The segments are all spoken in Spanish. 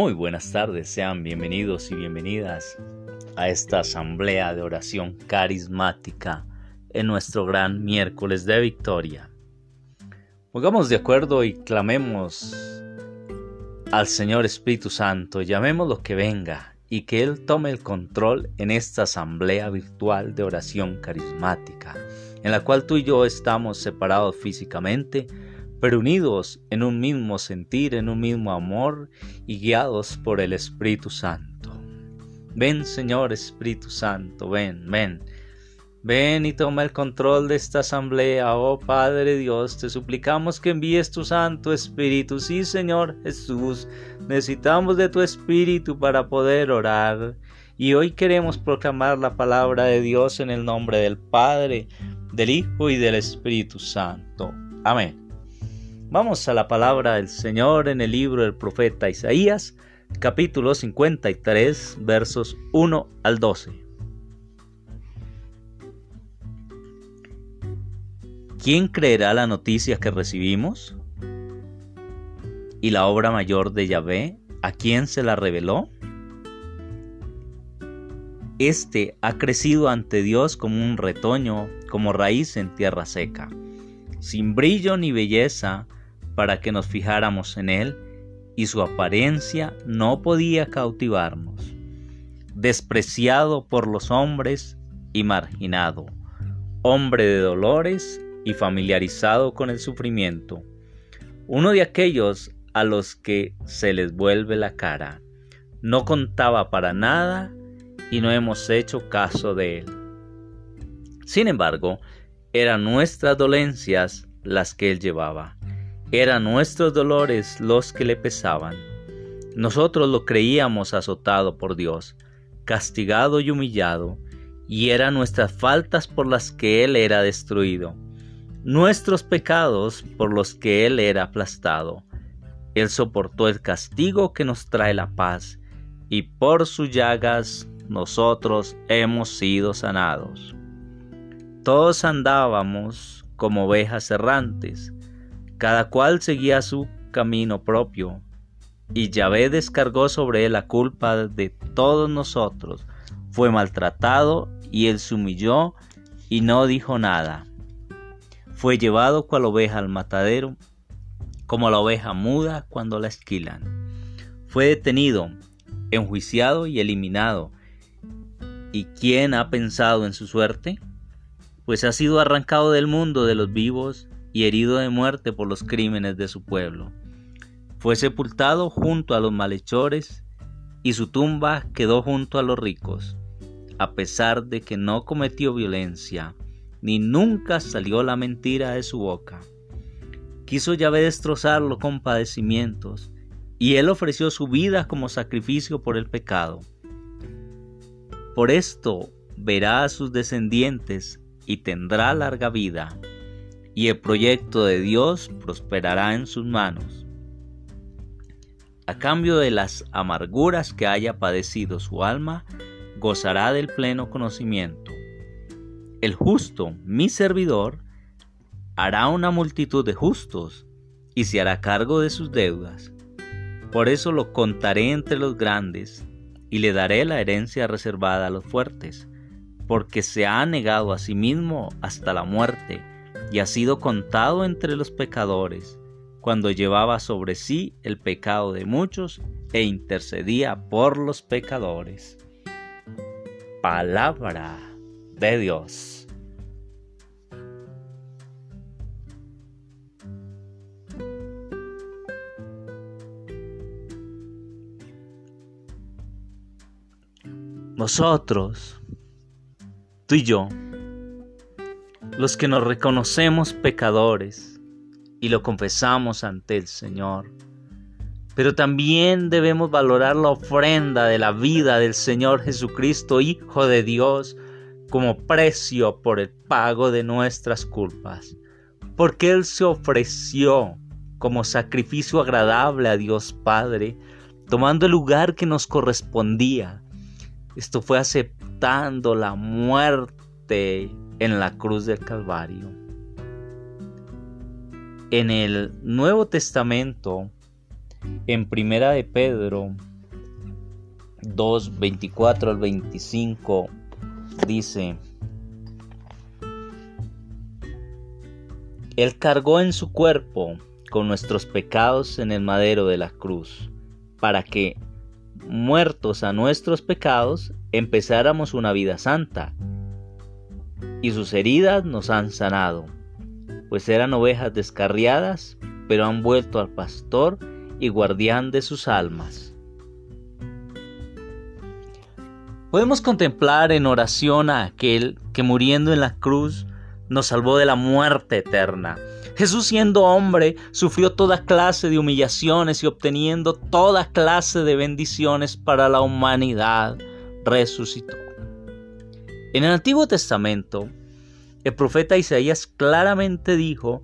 Muy buenas tardes, sean bienvenidos y bienvenidas a esta asamblea de oración carismática en nuestro gran miércoles de victoria. Pongamos de acuerdo y clamemos al Señor Espíritu Santo, llamemos lo que venga y que Él tome el control en esta asamblea virtual de oración carismática, en la cual tú y yo estamos separados físicamente, pero unidos en un mismo sentir, en un mismo amor y guiados por el Espíritu Santo. Ven Señor Espíritu Santo, ven, ven. Ven y toma el control de esta asamblea, oh Padre Dios, te suplicamos que envíes tu Santo Espíritu. Sí, Señor Jesús, necesitamos de tu Espíritu para poder orar. Y hoy queremos proclamar la palabra de Dios en el nombre del Padre, del Hijo y del Espíritu Santo. Amén. Vamos a la palabra del Señor en el libro del profeta Isaías, capítulo 53, versos 1 al 12. ¿Quién creerá la noticia que recibimos? ¿Y la obra mayor de Yahvé? ¿A quién se la reveló? Este ha crecido ante Dios como un retoño, como raíz en tierra seca, sin brillo ni belleza, para que nos fijáramos en él, y su apariencia no podía cautivarnos. Despreciado por los hombres y marginado, hombre de dolores y familiarizado con el sufrimiento, uno de aquellos a los que se les vuelve la cara. No contaba para nada y no hemos hecho caso de él. Sin embargo, eran nuestras dolencias las que él llevaba eran nuestros dolores los que le pesaban. Nosotros lo creíamos azotado por Dios, castigado y humillado, y eran nuestras faltas por las que Él era destruido, nuestros pecados por los que Él era aplastado. Él soportó el castigo que nos trae la paz, y por sus llagas nosotros hemos sido sanados. Todos andábamos como ovejas errantes, cada cual seguía su camino propio, y Yahvé descargó sobre él la culpa de todos nosotros. Fue maltratado y él se humilló y no dijo nada. Fue llevado cual oveja al matadero, como la oveja muda cuando la esquilan. Fue detenido, enjuiciado y eliminado. ¿Y quién ha pensado en su suerte? Pues ha sido arrancado del mundo de los vivos y herido de muerte por los crímenes de su pueblo. Fue sepultado junto a los malhechores y su tumba quedó junto a los ricos, a pesar de que no cometió violencia, ni nunca salió la mentira de su boca. Quiso Yahvé destrozarlo con padecimientos, y él ofreció su vida como sacrificio por el pecado. Por esto verá a sus descendientes y tendrá larga vida y el proyecto de Dios prosperará en sus manos. A cambio de las amarguras que haya padecido su alma, gozará del pleno conocimiento. El justo, mi servidor, hará una multitud de justos y se hará cargo de sus deudas. Por eso lo contaré entre los grandes y le daré la herencia reservada a los fuertes, porque se ha negado a sí mismo hasta la muerte y ha sido contado entre los pecadores, cuando llevaba sobre sí el pecado de muchos e intercedía por los pecadores. Palabra de Dios. Nosotros, tú y yo, los que nos reconocemos pecadores y lo confesamos ante el Señor. Pero también debemos valorar la ofrenda de la vida del Señor Jesucristo, Hijo de Dios, como precio por el pago de nuestras culpas. Porque Él se ofreció como sacrificio agradable a Dios Padre, tomando el lugar que nos correspondía. Esto fue aceptando la muerte en la cruz del Calvario. En el Nuevo Testamento, en Primera de Pedro, 2, 24 al 25 dice, Él cargó en su cuerpo con nuestros pecados en el madero de la cruz, para que, muertos a nuestros pecados, empezáramos una vida santa. Y sus heridas nos han sanado, pues eran ovejas descarriadas, pero han vuelto al pastor y guardián de sus almas. Podemos contemplar en oración a aquel que muriendo en la cruz nos salvó de la muerte eterna. Jesús siendo hombre sufrió toda clase de humillaciones y obteniendo toda clase de bendiciones para la humanidad. Resucitó. En el Antiguo Testamento, el profeta Isaías claramente dijo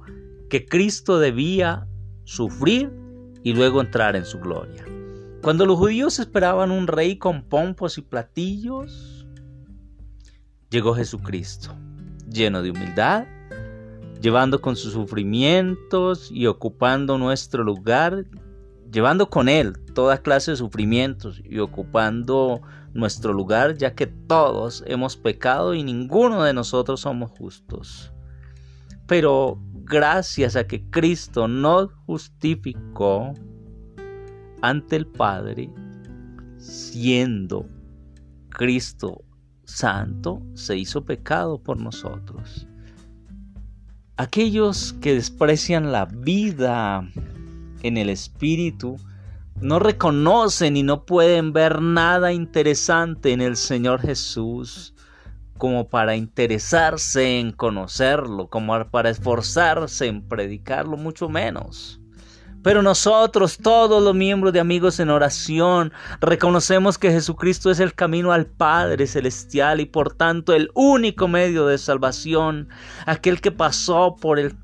que Cristo debía sufrir y luego entrar en su gloria. Cuando los judíos esperaban un rey con pompos y platillos, llegó Jesucristo lleno de humildad, llevando con sus sufrimientos y ocupando nuestro lugar, llevando con Él toda clase de sufrimientos y ocupando nuestro lugar, ya que todos hemos pecado y ninguno de nosotros somos justos. Pero gracias a que Cristo nos justificó ante el Padre, siendo Cristo santo se hizo pecado por nosotros. Aquellos que desprecian la vida en el Espíritu no reconocen y no pueden ver nada interesante en el Señor Jesús como para interesarse en conocerlo, como para esforzarse en predicarlo, mucho menos. Pero nosotros, todos los miembros de Amigos en Oración, reconocemos que Jesucristo es el camino al Padre Celestial y por tanto el único medio de salvación, aquel que pasó por el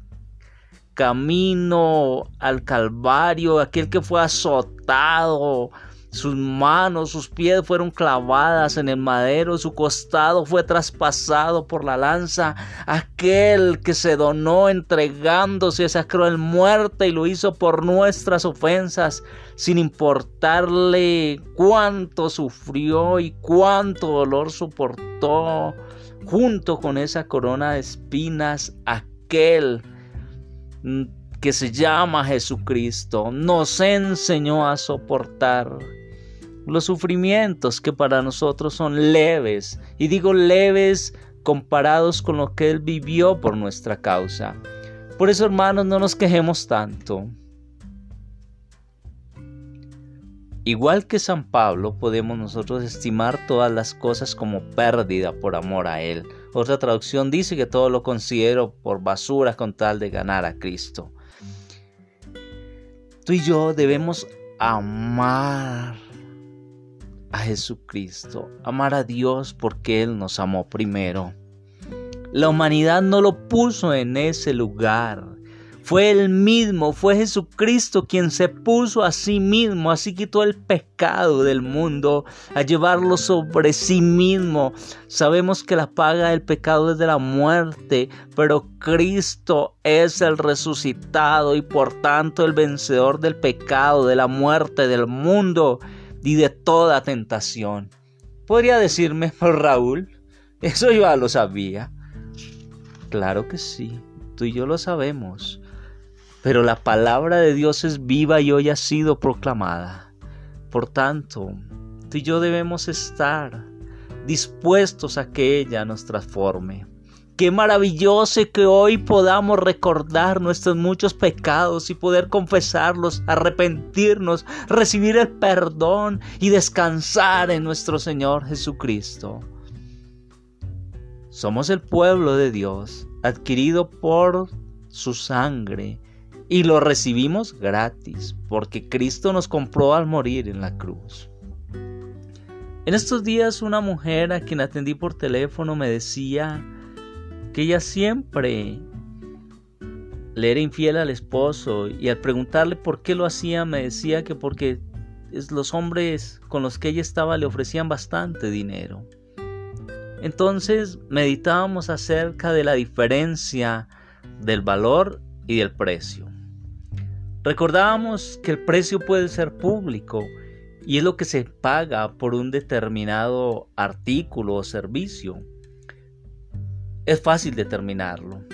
camino al Calvario, aquel que fue azotado, sus manos, sus pies fueron clavadas en el madero, su costado fue traspasado por la lanza. Aquel que se donó entregándose a esa cruel muerte y lo hizo por nuestras ofensas, sin importarle cuánto sufrió y cuánto dolor soportó. Junto con esa corona de espinas, aquel que se llama Jesucristo nos enseñó a soportar los sufrimientos que para nosotros son leves, y digo leves comparados con lo que Él vivió por nuestra causa. Por eso, hermanos, no nos quejemos tanto. Igual que San Pablo, podemos nosotros estimar todas las cosas como pérdida por amor a Él. Otra traducción dice que todo lo considero por basura con tal de ganar a Cristo. Tú y yo debemos amar a Jesucristo, amar a Dios porque Él nos amó primero. La humanidad no lo puso en ese lugar. Fue Él mismo, fue Jesucristo quien se puso a sí mismo, así quitó el pecado del mundo a llevarlo sobre sí mismo. Sabemos que la paga del pecado es de la muerte, pero Cristo es el resucitado y por tanto el vencedor del pecado, de la muerte, del mundo y de toda tentación. Podría decirme, Raúl, eso yo ya lo sabía. Claro que sí, tú y yo lo sabemos. Pero la palabra de Dios es viva y hoy ha sido proclamada. Por tanto, tú y yo debemos estar dispuestos a que ella nos transforme. Qué maravilloso que hoy podamos recordar nuestros muchos pecados y poder confesarlos, arrepentirnos, recibir el perdón y descansar en nuestro Señor Jesucristo. Somos el pueblo de Dios, adquirido por su sangre, y lo recibimos gratis, porque Cristo nos compró al morir en la cruz. En estos días una mujer a quien atendí por teléfono me decía, que ella siempre le era infiel al esposo y al preguntarle por qué lo hacía me decía que porque los hombres con los que ella estaba le ofrecían bastante dinero. Entonces meditábamos acerca de la diferencia del valor y del precio. Recordábamos que el precio puede ser público y es lo que se paga por un determinado artículo o servicio. Es fácil determinarlo.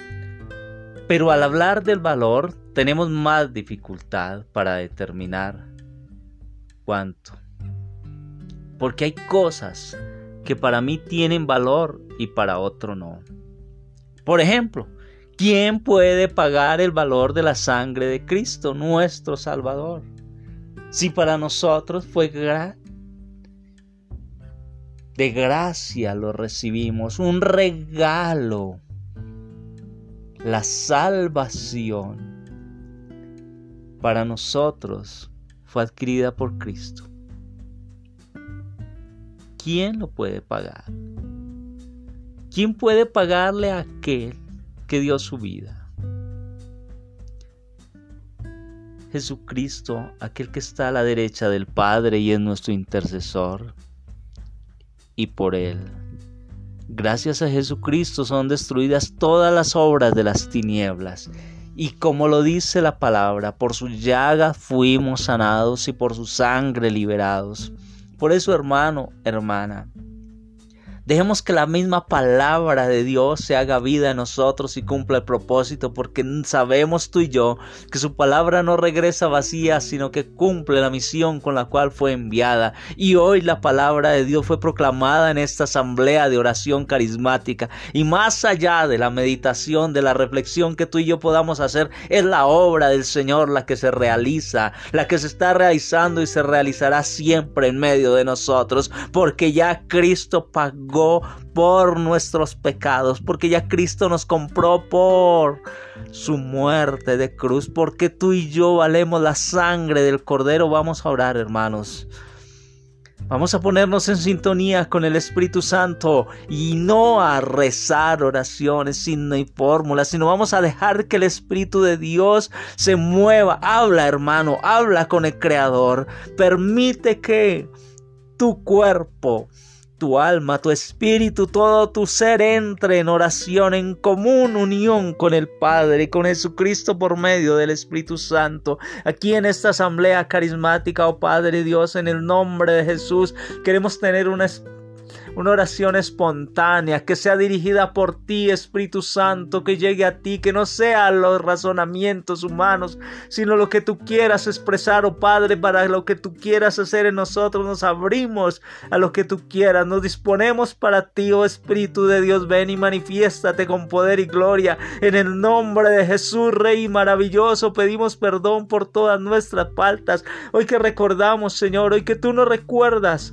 Pero al hablar del valor tenemos más dificultad para determinar cuánto. Porque hay cosas que para mí tienen valor y para otro no. Por ejemplo, ¿quién puede pagar el valor de la sangre de Cristo, nuestro Salvador? Si para nosotros fue de gracia lo recibimos, un regalo la salvación para nosotros fue adquirida por Cristo. ¿Quién lo puede pagar? ¿Quién puede pagarle a aquel que dio su vida? Jesucristo, aquel que está a la derecha del Padre y es nuestro intercesor. Y por Él Gracias a Jesucristo son destruidas todas las obras de las tinieblas. Y como lo dice la palabra, por su llaga fuimos sanados y por su sangre liberados. Por eso, hermano, hermana, Dejemos que la misma palabra de Dios se haga vida en nosotros y cumpla el propósito, porque sabemos tú y yo que su palabra no regresa vacía, sino que cumple la misión con la cual fue enviada. Y hoy la palabra de Dios fue proclamada en esta asamblea de oración carismática. Y más allá de la meditación, de la reflexión que tú y yo podamos hacer, es la obra del Señor la que se realiza, la que se está realizando y se realizará siempre en medio de nosotros, porque ya Cristo pagó por nuestros pecados, porque ya Cristo nos compró por su muerte de cruz, porque tú y yo valemos la sangre del Cordero. Vamos a orar, hermanos. Vamos a ponernos en sintonía con el Espíritu Santo y no a rezar oraciones sin fórmulas, sino vamos a dejar que el Espíritu de Dios se mueva. Habla, hermano, habla con el Creador. Permite que tu cuerpo tu alma, tu espíritu, todo tu ser entre en oración, en común unión con el Padre y con Jesucristo por medio del Espíritu Santo. Aquí en esta asamblea carismática, oh Padre Dios, en el nombre de Jesús, queremos tener una una oración espontánea, que sea dirigida por ti, Espíritu Santo, que llegue a ti, que no sea los razonamientos humanos, sino lo que tú quieras expresar, oh Padre, para lo que tú quieras hacer en nosotros, nos abrimos a lo que tú quieras, nos disponemos para ti, oh Espíritu de Dios, ven y manifiéstate con poder y gloria, en el nombre de Jesús, Rey maravilloso, pedimos perdón por todas nuestras faltas, hoy que recordamos, Señor, hoy que tú nos recuerdas,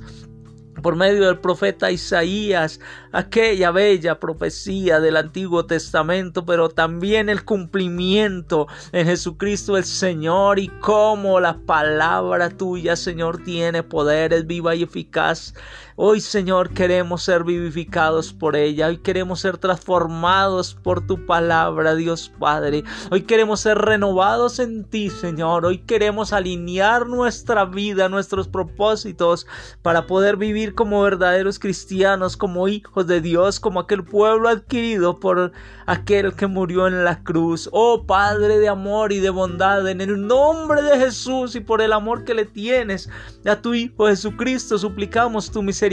por medio del profeta Isaías, aquella bella profecía del Antiguo Testamento, pero también el cumplimiento en Jesucristo el Señor y cómo la palabra tuya, Señor, tiene poder, es viva y eficaz Hoy, Señor, queremos ser vivificados por ella. Hoy queremos ser transformados por tu palabra, Dios Padre. Hoy queremos ser renovados en ti, Señor. Hoy queremos alinear nuestra vida, nuestros propósitos, para poder vivir como verdaderos cristianos, como hijos de Dios, como aquel pueblo adquirido por aquel que murió en la cruz. Oh Padre de amor y de bondad, en el nombre de Jesús y por el amor que le tienes a tu Hijo Jesucristo, suplicamos tu misericordia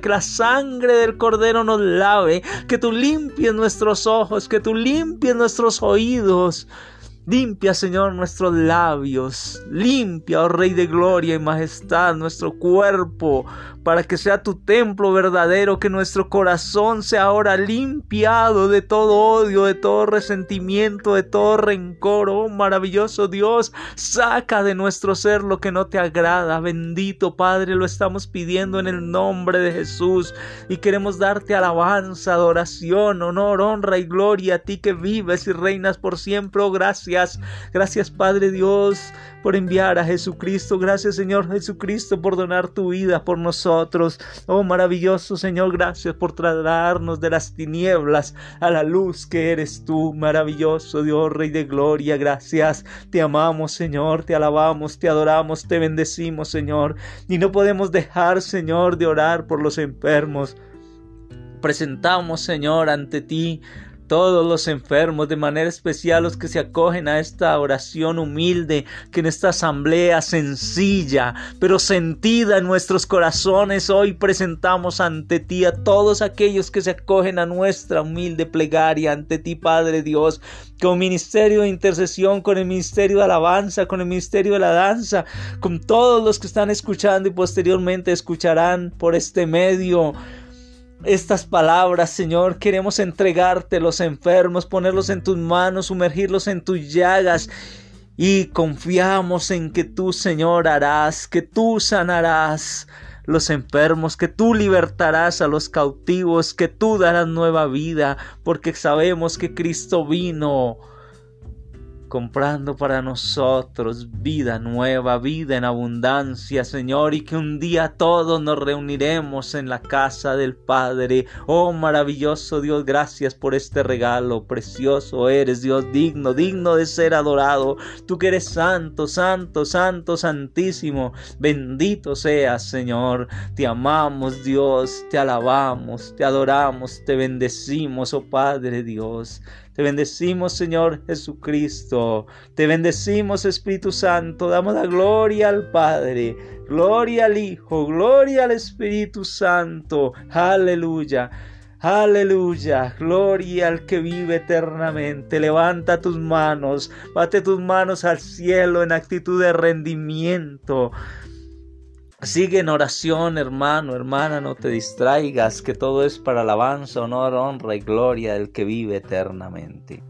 que la sangre del Cordero nos lave, que tú limpies nuestros ojos, que tú limpies nuestros oídos, Limpia, Señor, nuestros labios. Limpia, oh Rey de gloria y majestad, nuestro cuerpo, para que sea tu templo verdadero, que nuestro corazón sea ahora limpiado de todo odio, de todo resentimiento, de todo rencor. Oh maravilloso Dios, saca de nuestro ser lo que no te agrada. Bendito Padre, lo estamos pidiendo en el nombre de Jesús y queremos darte alabanza, adoración, honor, honra y gloria a ti que vives y reinas por siempre. Oh gracias gracias. Padre Dios por enviar a Jesucristo. Gracias Señor Jesucristo por donar tu vida por nosotros. Oh maravilloso Señor, gracias por traernos de las tinieblas a la luz que eres tú. Maravilloso Dios, Rey de Gloria. Gracias. Te amamos Señor, te alabamos, te adoramos, te bendecimos Señor. Y no podemos dejar Señor de orar por los enfermos. Presentamos Señor ante ti todos los enfermos, de manera especial los que se acogen a esta oración humilde, que en esta asamblea sencilla, pero sentida en nuestros corazones, hoy presentamos ante ti a todos aquellos que se acogen a nuestra humilde plegaria ante ti, Padre Dios, con ministerio de intercesión, con el ministerio de alabanza, con el ministerio de la danza, con todos los que están escuchando y posteriormente escucharán por este medio estas palabras, Señor. Queremos entregarte los enfermos, ponerlos en tus manos, sumergirlos en tus llagas. Y confiamos en que tú, Señor, harás, que tú sanarás los enfermos, que tú libertarás a los cautivos, que tú darás nueva vida, porque sabemos que Cristo vino comprando para nosotros vida nueva, vida en abundancia, Señor, y que un día todos nos reuniremos en la casa del Padre. Oh maravilloso Dios, gracias por este regalo, precioso eres Dios, digno, digno de ser adorado. Tú que eres santo, santo, santo, santísimo, bendito seas, Señor. Te amamos, Dios, te alabamos, te adoramos, te bendecimos, oh Padre Dios. Te bendecimos, Señor Jesucristo. Te bendecimos, Espíritu Santo. Damos la gloria al Padre, gloria al Hijo, gloria al Espíritu Santo. Aleluya. Aleluya, gloria al que vive eternamente. Levanta tus manos, bate tus manos al cielo en actitud de rendimiento. Sigue en oración, hermano, hermana, no te distraigas, que todo es para alabanza, honor, honra y gloria del que vive eternamente.